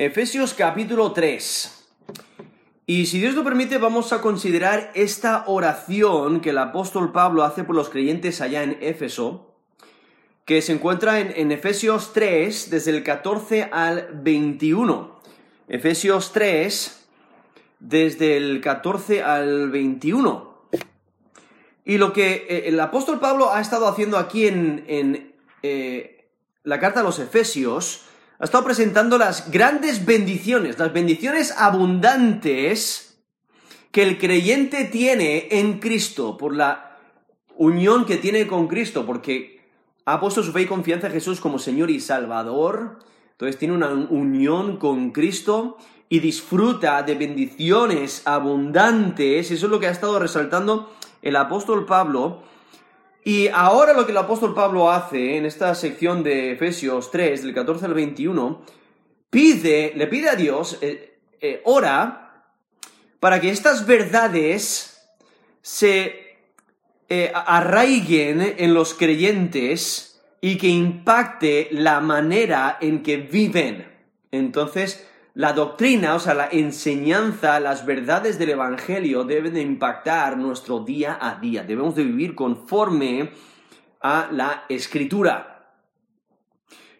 Efesios capítulo 3. Y si Dios lo permite, vamos a considerar esta oración que el apóstol Pablo hace por los creyentes allá en Éfeso, que se encuentra en, Efesios 3, desde el 14 al 21. Efesios 3, desde el 14 al 21. Y lo que eh, el apóstol Pablo ha estado haciendo aquí en, eh, la carta a los Efesios, ha estado presentando las grandes bendiciones, las bendiciones abundantes que el creyente tiene en Cristo por la unión que tiene con Cristo, porque ha puesto su fe y confianza en Jesús como Señor y Salvador, entonces tiene una unión con Cristo y disfruta de bendiciones abundantes, eso es lo que ha estado resaltando el apóstol Pablo y ahora lo que el apóstol Pablo hace en esta sección de Efesios 3, del 14 al 21, pide, le pide a Dios, eh, eh, ora, para que estas verdades se eh, arraiguen en los creyentes y que impacte la manera en que viven. Entonces, la doctrina, o sea, la enseñanza, las verdades del Evangelio deben de impactar nuestro día a día. Debemos de vivir conforme a la Escritura.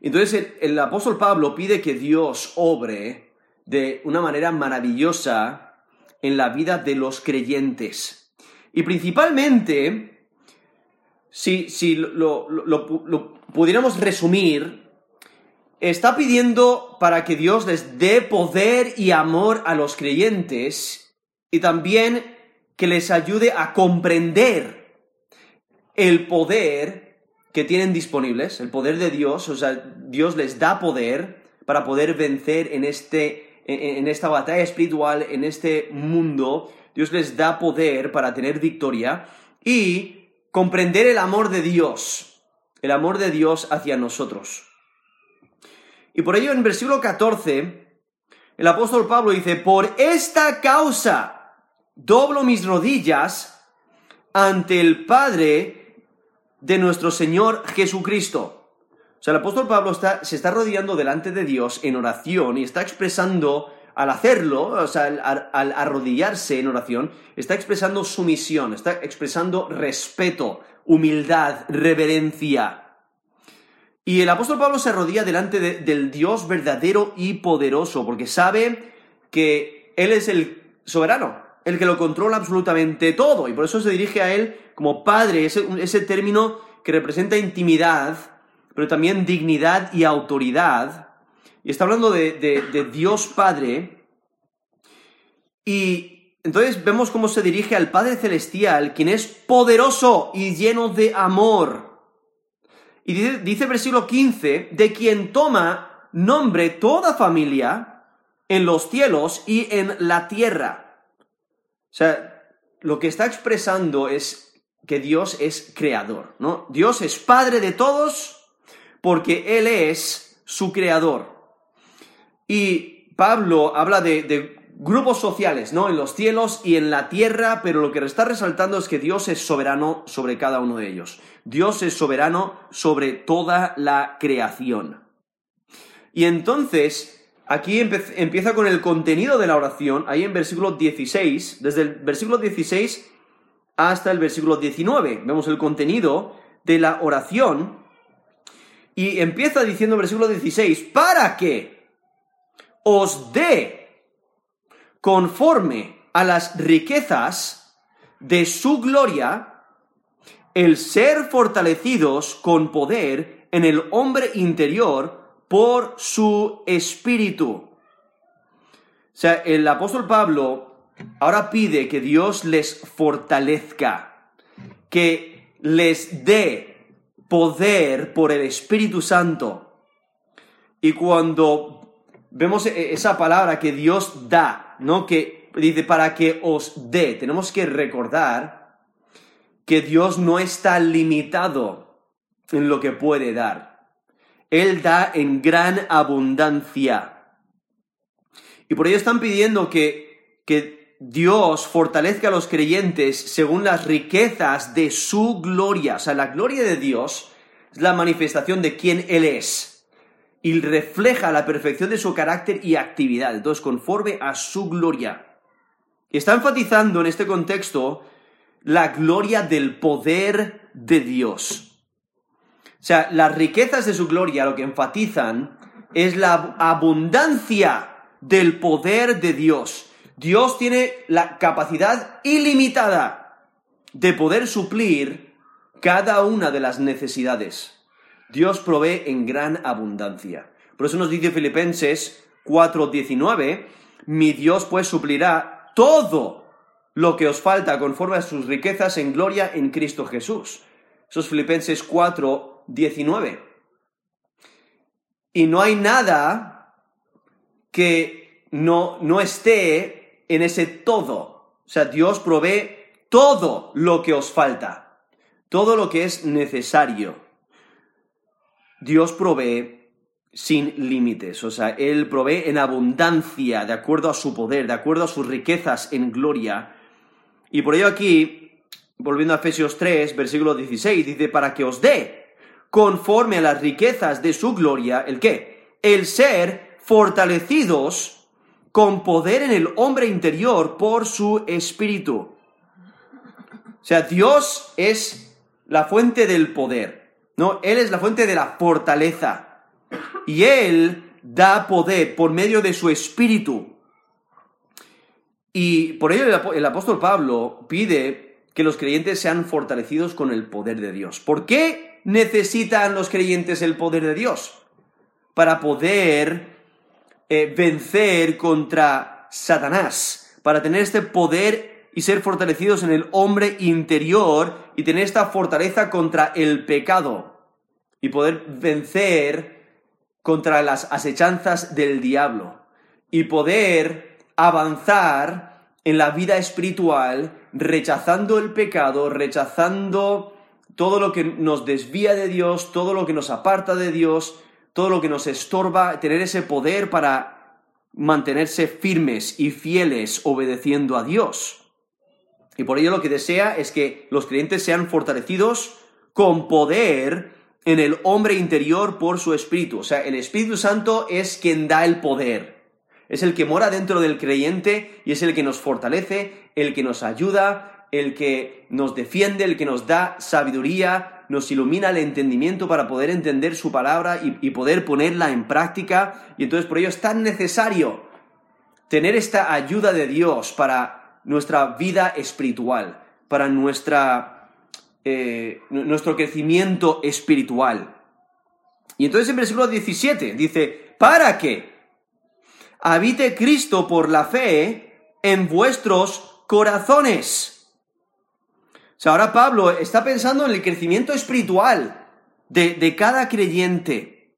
Entonces el, apóstol Pablo pide que Dios obre de una manera maravillosa en la vida de los creyentes. Y principalmente, si, si lo, lo pudiéramos resumir, está pidiendo para que Dios les dé poder y amor a los creyentes y también que les ayude a comprender el poder que tienen disponibles, el poder de Dios, o sea, Dios les da poder para poder vencer en, este, en esta batalla espiritual, en este mundo, Dios les da poder para tener victoria y comprender el amor de Dios, el amor de Dios hacia nosotros. Y por ello en versículo 14, el apóstol Pablo dice, por esta causa doblo mis rodillas ante el Padre de nuestro Señor Jesucristo. O sea, el apóstol Pablo está, se está rodeando delante de Dios en oración y está expresando, al hacerlo, o sea, al, al arrodillarse en oración, está expresando sumisión, está expresando respeto, humildad, reverencia. Y el apóstol Pablo se arrodilla delante del Dios verdadero y poderoso, porque sabe que Él es el soberano, el que lo controla absolutamente todo, y por eso se dirige a Él como Padre, ese, ese término que representa intimidad, pero también dignidad y autoridad. Y está hablando de, de Dios Padre. Y entonces vemos cómo se dirige al Padre Celestial, quien es poderoso y lleno de amor. Y dice, versículo 15, de quien toma nombre toda familia en los cielos y en la tierra. O sea, lo que está expresando es que Dios es creador, ¿no? Dios es padre de todos porque Él es su creador. Y Pablo habla de grupos sociales, ¿no? En los cielos y en la tierra, pero lo que está resaltando es que Dios es soberano sobre cada uno de ellos. Dios es soberano sobre toda la creación. Y entonces, aquí empieza con el contenido de la oración, ahí en versículo 16, desde el versículo 16 hasta el versículo 19. Vemos el contenido de la oración. Y empieza diciendo versículo 16, para que os dé conforme a las riquezas de su gloria el ser fortalecidos con poder en el hombre interior por su espíritu. O sea, el apóstol Pablo ahora pide que Dios les fortalezca, que les dé poder por el Espíritu Santo. Y cuando vemos e-, esa palabra que Dios da, ¿no? Que dice para que os dé, tenemos que recordar que Dios no está limitado en lo que puede dar. Él da en gran abundancia. Y por ello están pidiendo que, que Dios fortalezca a los creyentes según las riquezas de su gloria. O sea, la gloria de Dios es la manifestación de quién Él es. Y refleja la perfección de su carácter y actividad, entonces conforme a su gloria. Está enfatizando en este contexto la gloria del poder de Dios. O sea, las riquezas de su gloria lo que enfatizan es la abundancia del poder de Dios. Dios tiene la capacidad ilimitada de poder suplir cada una de las necesidades. Dios provee en gran abundancia. Por eso nos dice Filipenses 4:19, mi Dios pues suplirá todo lo que os falta conforme a sus riquezas en gloria en Cristo Jesús. Eso es Filipenses 4:19. Y no hay nada que no, no esté en ese todo. O sea, Dios provee todo lo que os falta, todo lo que es necesario. Dios provee sin límites, o sea, Él provee en abundancia, de acuerdo a su poder, de acuerdo a sus riquezas en gloria. Y por ello aquí, volviendo a Efesios 3, versículo 16, dice, para que os dé, conforme a las riquezas de su gloria, ¿el qué? El ser fortalecidos con poder en el hombre interior por su espíritu. O sea, Dios es la fuente del poder. ¿No? Él es la fuente de la fortaleza. Y Él da poder por medio de su espíritu. Y por ello el apóstol Pablo pide que los creyentes sean fortalecidos con el poder de Dios. ¿Por qué necesitan los creyentes el poder de Dios? Para poder eh, vencer contra Satanás, para tener este poder y ser fortalecidos en el hombre interior y tener esta fortaleza contra el pecado y poder vencer contra las asechanzas del diablo y poder avanzar en la vida espiritual rechazando el pecado, rechazando todo lo que nos desvía de Dios, todo lo que nos aparta de Dios, todo lo que nos estorba, tener ese poder para mantenerse firmes y fieles obedeciendo a Dios. Y por ello lo que desea es que los creyentes sean fortalecidos con poder en el hombre interior por su espíritu. O sea, el Espíritu Santo es quien da el poder. Es el que mora dentro del creyente y es el que nos fortalece, el que nos ayuda, el que nos defiende, el que nos da sabiduría, nos ilumina el entendimiento para poder entender su palabra y, poder ponerla en práctica. Y entonces por ello es tan necesario tener esta ayuda de Dios para nuestra vida espiritual, para nuestra, eh, nuestro crecimiento espiritual. Y entonces en versículo 17 dice, para que habite Cristo por la fe en vuestros corazones. O sea, ahora Pablo está pensando en el crecimiento espiritual de, de cada creyente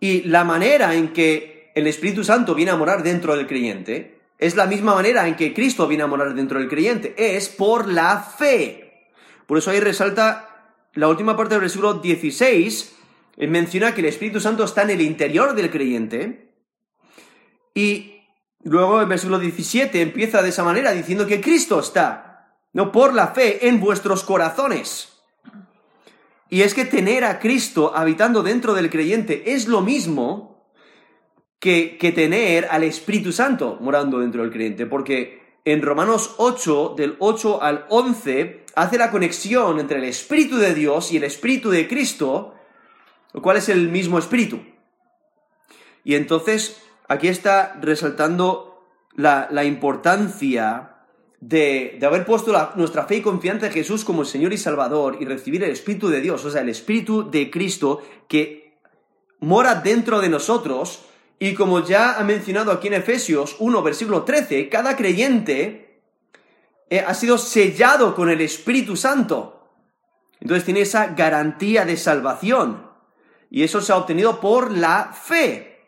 y la manera en que el Espíritu Santo viene a morar dentro del creyente es la misma manera en que Cristo viene a morar dentro del creyente, es por la fe. Por eso ahí resalta la última parte del versículo 16, menciona que el Espíritu Santo está en el interior del creyente, y luego el versículo 17 empieza de esa manera diciendo que Cristo está, no por la fe, en vuestros corazones. Y es que tener a Cristo habitando dentro del creyente es lo mismo que, tener al Espíritu Santo morando dentro del creyente, porque en Romanos 8, del 8 al 11, hace la conexión entre el Espíritu de Dios y el Espíritu de Cristo, lo cual es el mismo Espíritu. Y entonces aquí está resaltando la, importancia de, haber puesto nuestra fe y confianza en Jesús como Señor y Salvador y recibir el Espíritu de Dios, o sea, el Espíritu de Cristo que mora dentro de nosotros y como ya ha mencionado aquí en Efesios 1, versículo 13, cada creyente eh, ha sido sellado con el Espíritu Santo. Entonces tiene esa garantía de salvación. Y eso se ha obtenido por la fe.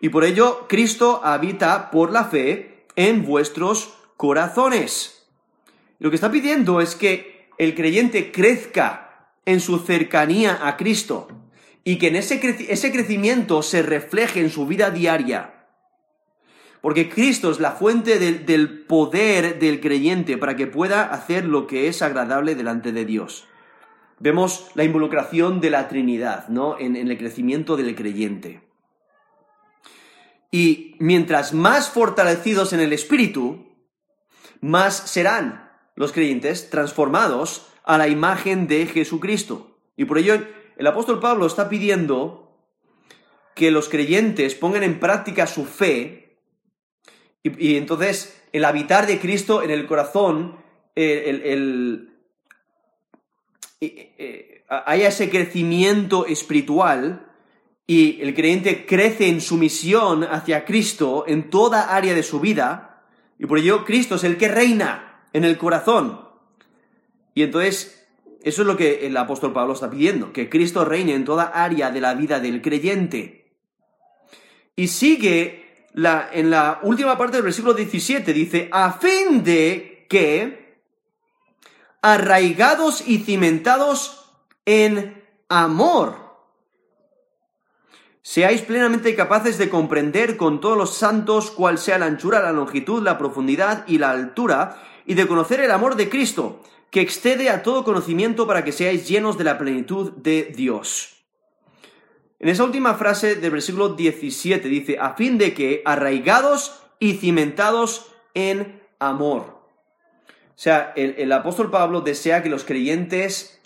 Y por ello Cristo habita por la fe en vuestros corazones. Lo que está pidiendo es que el creyente crezca en su cercanía a Cristo y que en ese, ese crecimiento se refleje en su vida diaria. Porque Cristo es la fuente del, del poder del creyente para que pueda hacer lo que es agradable delante de Dios. vemos la involucración de la Trinidad, ¿no? En, en el crecimiento del creyente. Y mientras más fortalecidos en el Espíritu, más serán los creyentes transformados a la imagen de Jesucristo. Y por ello el apóstol Pablo está pidiendo que los creyentes pongan en práctica su fe y, entonces el habitar de Cristo en el corazón, el, haya ese crecimiento espiritual y el creyente crece en su misión hacia Cristo en toda área de su vida, y por ello Cristo es el que reina en el corazón. Y entonces, eso es lo que el apóstol Pablo está pidiendo, que Cristo reine en toda área de la vida del creyente. Y sigue la, en la última parte del versículo 17, dice, a fin de que, arraigados y cimentados en amor, seáis plenamente capaces de comprender con todos los santos cuál sea la anchura, la longitud, la profundidad y la altura, y de conocer el amor de Cristo, que excede a todo conocimiento para que seáis llenos de la plenitud de Dios. En esa última frase del versículo 17 dice, a fin de que arraigados y cimentados en amor. O sea, el, el apóstol Pablo desea que los creyentes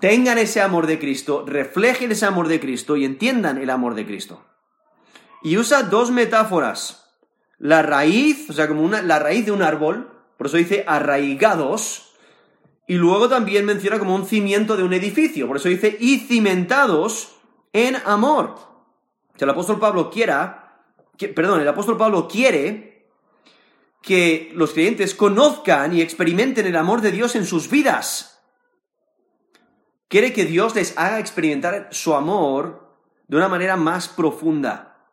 tengan ese amor de Cristo, reflejen ese amor de Cristo y entiendan el amor de Cristo. Y usa dos metáforas. La raíz, o sea, como una, la raíz de un árbol, por eso dice arraigados, y luego también menciona como un cimiento de un edificio, por eso dice y cimentados en amor. O el apóstol Pablo quiera, perdón, el apóstol Pablo quiere que los creyentes conozcan y experimenten el amor de Dios en sus vidas. Quiere que Dios les haga experimentar su amor de una manera más profunda.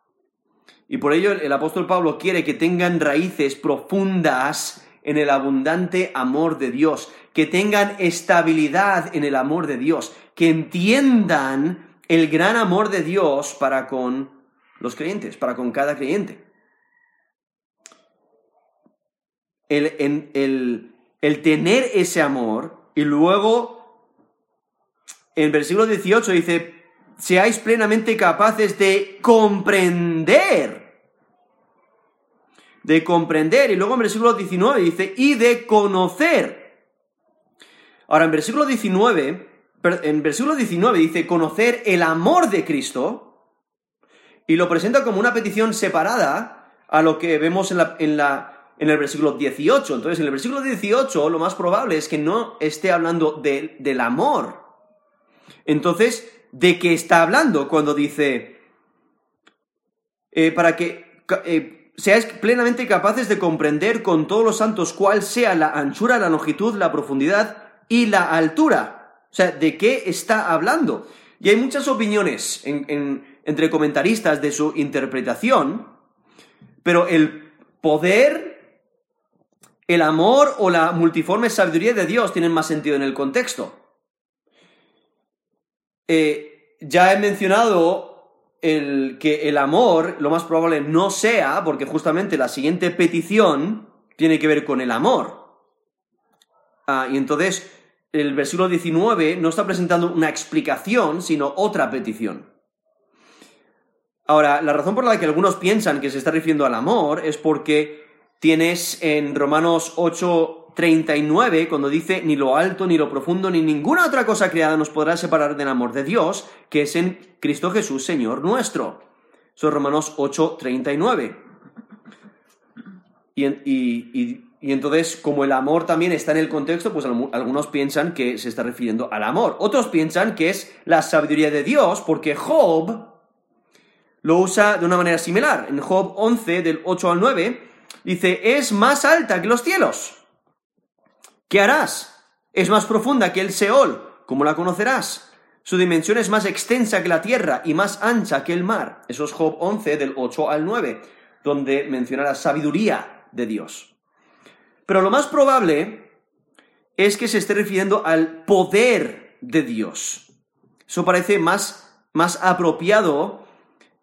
Y por ello el apóstol Pablo quiere que tengan raíces profundas en el abundante amor de Dios, que tengan estabilidad en el amor de Dios, que entiendan el gran amor de Dios para con los creyentes, para con cada creyente. El, el, el tener ese amor y luego en versículo 18 dice, seáis plenamente capaces de comprender. De comprender. Y luego en versículo 19 dice, y de conocer. Ahora, en versículo 19, en versículo 19 dice, conocer el amor de Cristo. Y lo presenta como una petición separada a lo que vemos en, la, en, la, en el versículo 18. Entonces, en el versículo 18 lo más probable es que no esté hablando del amor entonces, ¿de qué está hablando cuando dice, eh, para que eh, seáis plenamente capaces de comprender con todos los santos cuál sea la anchura, la longitud, la profundidad y la altura? O sea, ¿de qué está hablando? Y hay muchas opiniones entre comentaristas de su interpretación, pero el poder, el amor o la multiforme sabiduría de Dios tienen más sentido en el contexto. Eh, ya he mencionado el, que el amor lo más probable no sea, porque justamente la siguiente petición tiene que ver con el amor. Ah, y entonces el versículo 19 no está presentando una explicación, sino otra petición. Ahora, la razón por la que algunos piensan que se está refiriendo al amor es porque tienes en Romanos 8, 39, cuando dice, ni lo alto, ni lo profundo, ni ninguna otra cosa creada nos podrá separar del amor de Dios, que es en Cristo Jesús, Señor nuestro. Son Romanos 8, 39. Y, y, y, entonces, como el amor también está en el contexto, pues algunos piensan que se está refiriendo al amor. Otros piensan que es la sabiduría de Dios, porque Job lo usa de una manera similar. En Job 11, del 8 al 9, dice, es más alta que los cielos ¿Qué harás? Es más profunda que el Seol, ¿cómo la conocerás? Su dimensión es más extensa que la tierra y más ancha que el mar. Eso es Job 11 del 8 al 9, donde menciona la sabiduría de Dios. Pero lo más probable es que se esté refiriendo al poder de Dios. Eso parece más, más apropiado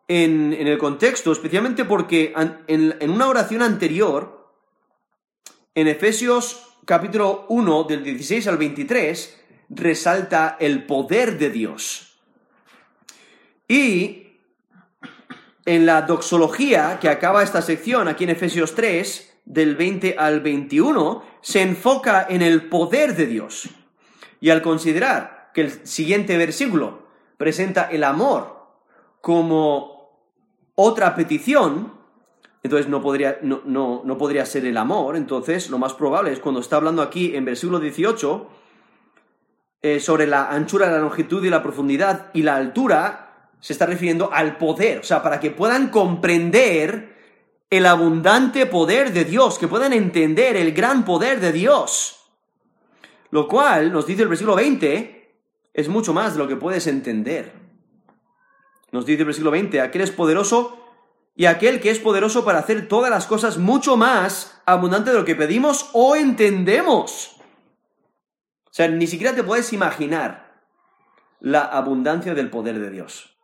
en, el contexto, especialmente porque en, en una oración anterior, en Efesios capítulo 1, del 16 al 23, resalta el poder de Dios. Y en la doxología que acaba esta sección, aquí en Efesios 3, del 20 al 21, se enfoca en el poder de Dios. Y al considerar que el siguiente versículo presenta el amor como otra petición, entonces no podría, no, no, podría ser el amor. Entonces, lo más probable es cuando está hablando aquí en versículo 18 eh, sobre la anchura, la longitud y la profundidad y la altura, se está refiriendo al poder. O sea, para que puedan comprender el abundante poder de Dios, que puedan entender el gran poder de Dios. Lo cual, nos dice el versículo 20, es mucho más de lo que puedes entender. Nos dice el versículo 20, aquel es poderoso y aquel que es poderoso para hacer todas las cosas mucho más abundante de lo que pedimos o entendemos. O sea, ni siquiera te puedes imaginar la abundancia del poder de Dios.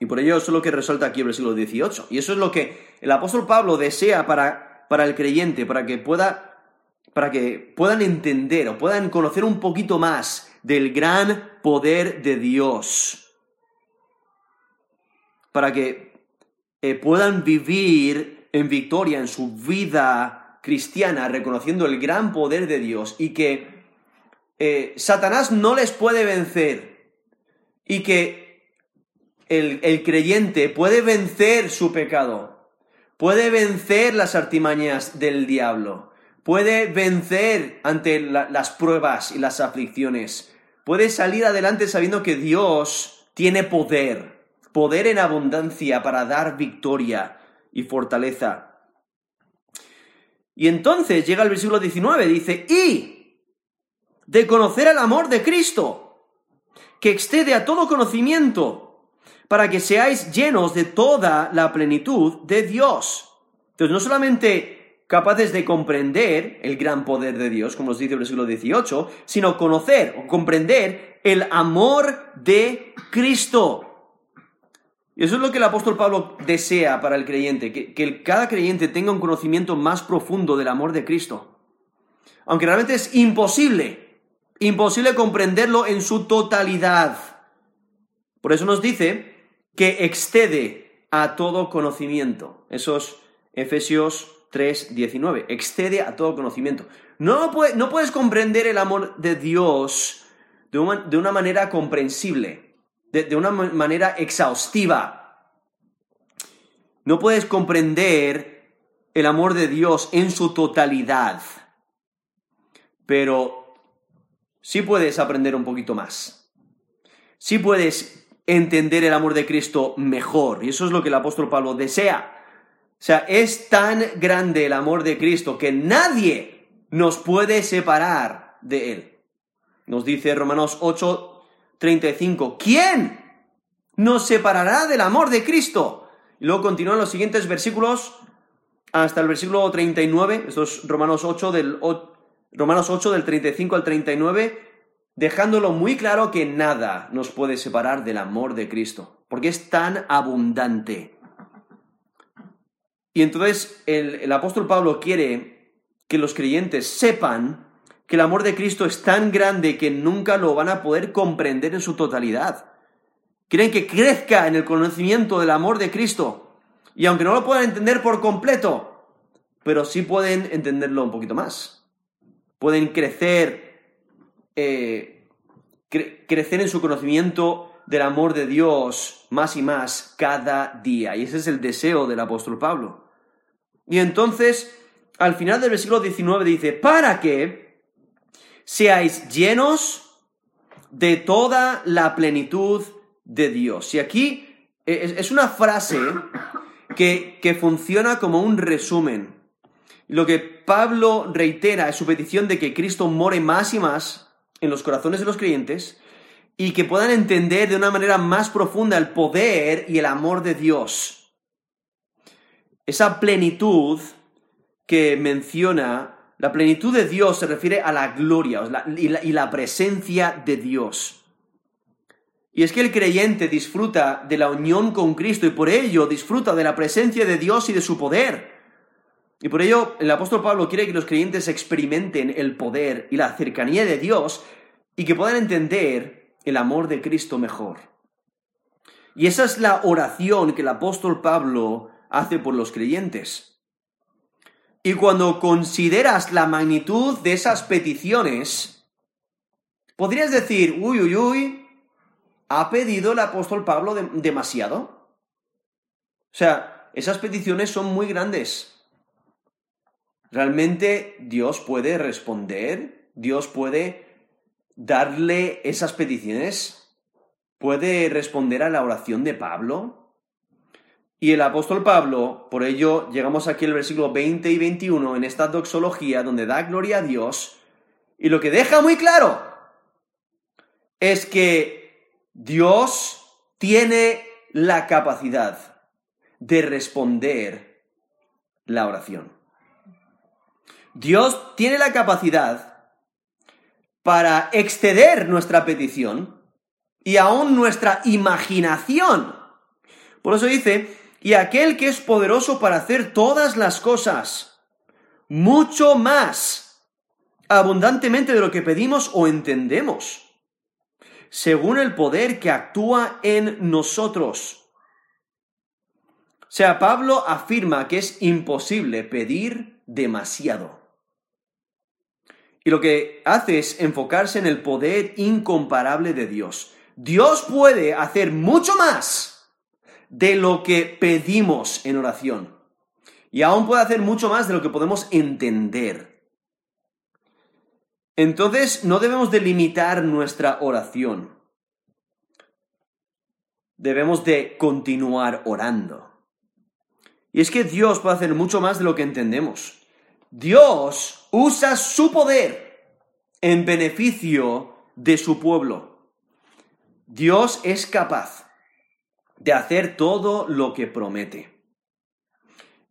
Y por ello eso es lo que resalta aquí el versículo 18. Y eso es lo que el apóstol Pablo desea para, para el creyente, para que pueda para que puedan entender o puedan conocer un poquito más del gran poder de Dios. Para que eh, puedan vivir en victoria en su vida cristiana, reconociendo el gran poder de Dios y que eh, Satanás no les puede vencer y que el, creyente puede vencer su pecado, puede vencer las artimañas del diablo, puede vencer ante las pruebas y las aflicciones, puede salir adelante sabiendo que Dios tiene poder poder en abundancia para dar victoria y fortaleza. Y entonces llega el versículo 19, dice, y de conocer el amor de Cristo, que excede a todo conocimiento, para que seáis llenos de toda la plenitud de Dios. Entonces, no solamente capaces de comprender el gran poder de Dios, como nos dice el versículo 18, sino conocer o comprender el amor de Cristo. Y eso es lo que el apóstol Pablo desea para el creyente, que, cada creyente tenga un conocimiento más profundo del amor de Cristo. Aunque realmente es imposible, imposible comprenderlo en su totalidad. Por eso nos dice que excede a todo conocimiento. Esos Efesios 3, 19. Excede a todo conocimiento. No, no puedes comprender el amor de Dios de una manera comprensible de, una manera exhaustiva. No puedes comprender el amor de Dios en su totalidad, pero sí puedes aprender un poquito más. Sí puedes entender el amor de Cristo mejor, y eso es lo que el apóstol Pablo desea. O sea, es tan grande el amor de Cristo que nadie nos puede separar de él. Nos dice Romanos 8, 35. ¿Quién nos separará del amor de Cristo? Y luego continúan los siguientes versículos hasta el versículo 39, estos Romanos 8 del, Romanos 8 del 35 al 39, dejándolo muy claro que nada nos puede separar del amor de Cristo, porque es tan abundante. Y entonces el, el apóstol Pablo quiere que los creyentes sepan que el amor de Cristo es tan grande que nunca lo van a poder comprender en su totalidad. Quieren que crezca en el conocimiento del amor de Cristo. Y aunque no lo puedan entender por completo, pero sí pueden entenderlo un poquito más. Pueden crecer, eh, crecer en su conocimiento del amor de Dios más y más cada día. Y ese es el deseo del apóstol Pablo. Y entonces, al final del versículo 19 dice, para que seáis llenos de toda la plenitud de Dios. Y aquí es una frase que, que funciona como un resumen. Lo que Pablo reitera es su petición de que Cristo more más y más en los corazones de los creyentes y que puedan entender de una manera más profunda el poder y el amor de Dios. Esa plenitud que menciona la plenitud de Dios se refiere a la gloria y, la, presencia de Dios. Y es que el creyente disfruta de la unión con Cristo y por ello disfruta de la presencia de Dios y de su poder. Y por ello el apóstol Pablo quiere que los creyentes experimenten el poder y la cercanía de Dios y que puedan entender el amor de Cristo mejor. Y esa es la oración que el apóstol Pablo hace por los creyentes. Y cuando consideras la magnitud de esas peticiones, podrías decir, uy, uy, uy, ¿ha pedido el apóstol Pablo demasiado? O sea, esas peticiones son muy grandes. ¿Realmente Dios puede responder? ¿Dios puede darle esas peticiones? ¿Puede responder a la oración de Pablo? Y el apóstol Pablo, por ello llegamos aquí al versículo 20 y 21 en esta doxología donde da gloria a Dios y lo que deja muy claro es que Dios tiene la capacidad de responder la oración. Dios tiene la capacidad para exceder nuestra petición y aún nuestra imaginación. Por eso dice, y aquel que es poderoso para hacer todas las cosas, mucho más, abundantemente de lo que pedimos o entendemos, según el poder que actúa en nosotros. O sea, Pablo afirma que es imposible pedir demasiado. Y lo que hace es enfocarse en el poder incomparable de Dios. Dios puede hacer mucho más de lo que pedimos en oración. Y aún puede hacer mucho más de lo que podemos entender. Entonces no debemos delimitar nuestra oración. Debemos de continuar orando. Y es que Dios puede hacer mucho más de lo que entendemos. Dios usa su poder en beneficio de su pueblo. Dios es capaz de hacer todo lo que promete.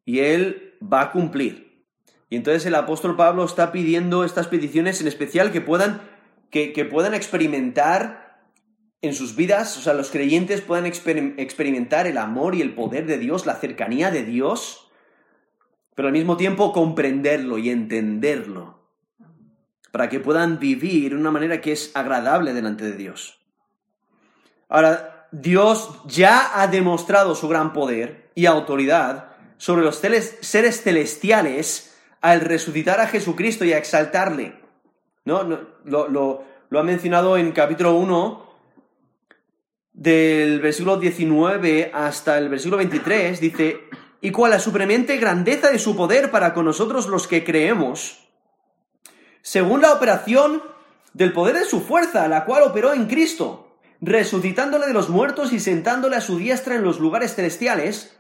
Y Él va a cumplir. Y entonces el apóstol Pablo está pidiendo estas peticiones en especial que puedan, que, puedan experimentar en sus vidas, o sea, los creyentes puedan experimentar el amor y el poder de Dios, la cercanía de Dios, pero al mismo tiempo comprenderlo y entenderlo, para que puedan vivir de una manera que es agradable delante de Dios. Ahora, Dios ya ha demostrado su gran poder y autoridad sobre los seres celestiales al resucitar a Jesucristo y a exaltarle. ¿No? Lo, ha mencionado en capítulo 1, del versículo 19 hasta el versículo 23, dice, y cuál la supremente grandeza de su poder para con nosotros los que creemos, según la operación del poder de su fuerza, la cual operó en Cristo resucitándole de los muertos y sentándole a su diestra en los lugares celestiales,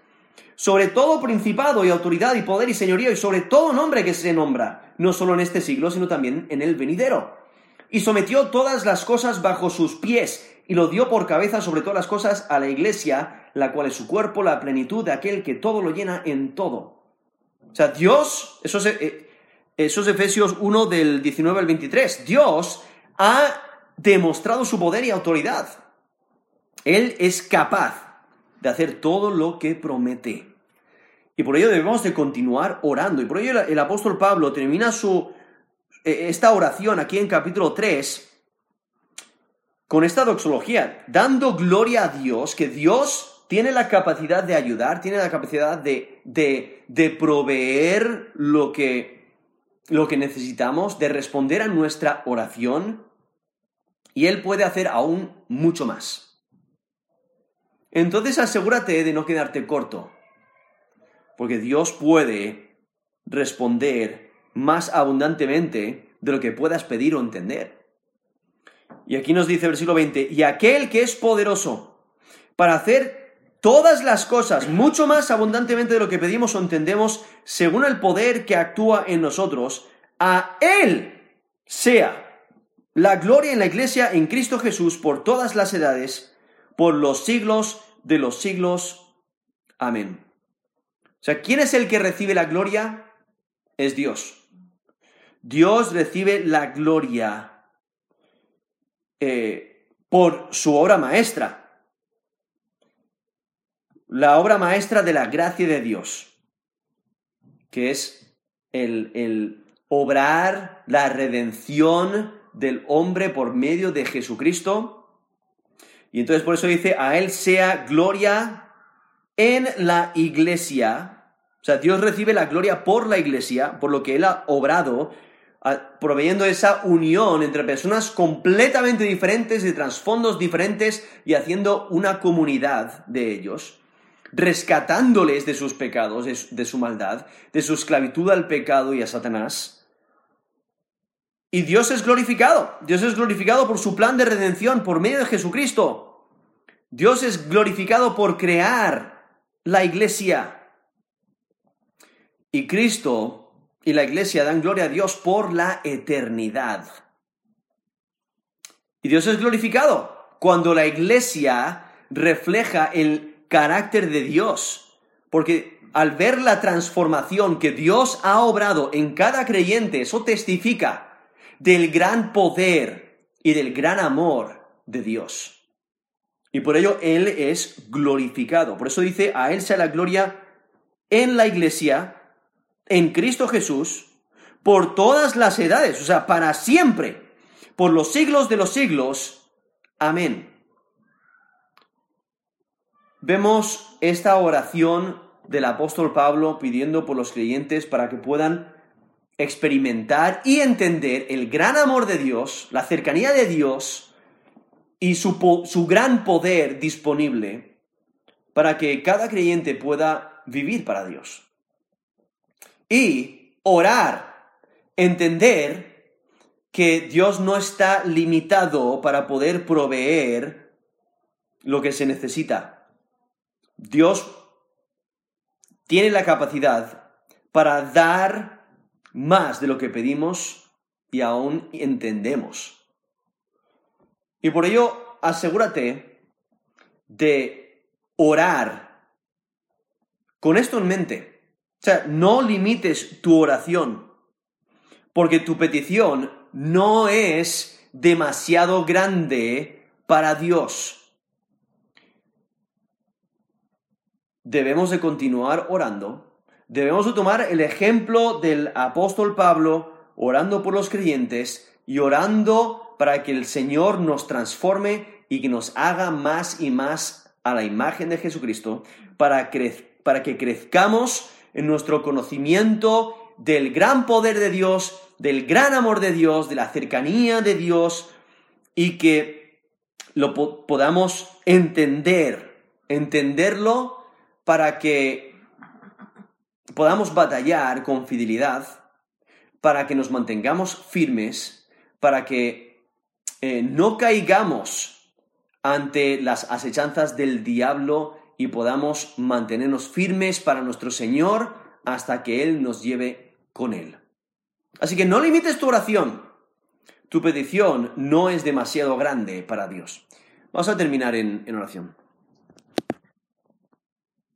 sobre todo principado y autoridad y poder y señorío y sobre todo nombre que se nombra, no solo en este siglo, sino también en el venidero. Y sometió todas las cosas bajo sus pies y lo dio por cabeza sobre todas las cosas a la iglesia, la cual es su cuerpo, la plenitud de aquel que todo lo llena en todo. O sea, Dios, eso es, eh, eso es Efesios 1 del 19 al 23, Dios ha demostrado su poder y autoridad. Él es capaz de hacer todo lo que promete. Y por ello debemos de continuar orando. Y por ello el, apóstol Pablo termina su, e, esta oración aquí en capítulo 3 con esta doxología, dando gloria a Dios, que Dios tiene la capacidad de ayudar, tiene la capacidad de, de, de proveer lo que, lo que necesitamos, de responder a nuestra oración y Él puede hacer aún mucho más. Entonces asegúrate de no quedarte corto, porque Dios puede responder más abundantemente de lo que puedas pedir o entender. Y aquí nos dice el versículo 20, y aquel que es poderoso para hacer todas las cosas mucho más abundantemente de lo que pedimos o entendemos, según el poder que actúa en nosotros, a Él sea la gloria en la iglesia en Cristo Jesús por todas las edades, por los siglos de los siglos. Amén. O sea, ¿quién es el que recibe la gloria? Es Dios. Dios recibe la gloria eh, por su obra maestra. La obra maestra de la gracia de Dios, que es el, el obrar la redención del hombre por medio de Jesucristo. Y entonces por eso dice, a Él sea gloria en la iglesia. O sea, Dios recibe la gloria por la iglesia, por lo que Él ha obrado, proveyendo esa unión entre personas completamente diferentes, de trasfondos diferentes, y haciendo una comunidad de ellos rescatándoles de sus pecados, de su maldad, de su esclavitud al pecado y a Satanás. Y Dios es glorificado. Dios es glorificado por su plan de redención por medio de Jesucristo. Dios es glorificado por crear la iglesia. Y Cristo y la iglesia dan gloria a Dios por la eternidad. Y Dios es glorificado cuando la iglesia refleja el carácter de Dios. Porque al ver la transformación que Dios ha obrado en cada creyente, eso testifica del gran poder y del gran amor de Dios. Y por ello Él es glorificado. Por eso dice, a Él sea la gloria en la iglesia, en Cristo Jesús, por todas las edades, o sea, para siempre, por los siglos de los siglos. Amén vemos esta oración del apóstol Pablo pidiendo por los creyentes para que puedan experimentar y entender el gran amor de Dios, la cercanía de Dios y su, su gran poder disponible para que cada creyente pueda vivir para Dios. Y orar, entender que Dios no está limitado para poder proveer lo que se necesita Dios tiene la capacidad para dar más de lo que pedimos y aún entendemos. Y por ello, asegúrate de orar con esto en mente. O sea, no limites tu oración, porque tu petición no es demasiado grande para Dios. debemos de continuar orando, debemos de tomar el ejemplo del apóstol Pablo orando por los creyentes y orando para que el Señor nos transforme y que nos haga más y más a la imagen de Jesucristo, para, para que crezcamos en nuestro conocimiento del gran poder de Dios, del gran amor de Dios, de la cercanía de Dios y que lo podamos entender, entenderlo para que podamos batallar con fidelidad, para que nos mantengamos firmes, para que eh, no caigamos ante las asechanzas del diablo y podamos mantenernos firmes para nuestro Señor hasta que Él nos lleve con Él. Así que no limites tu oración. Tu petición no es demasiado grande para Dios. Vamos a terminar en oración.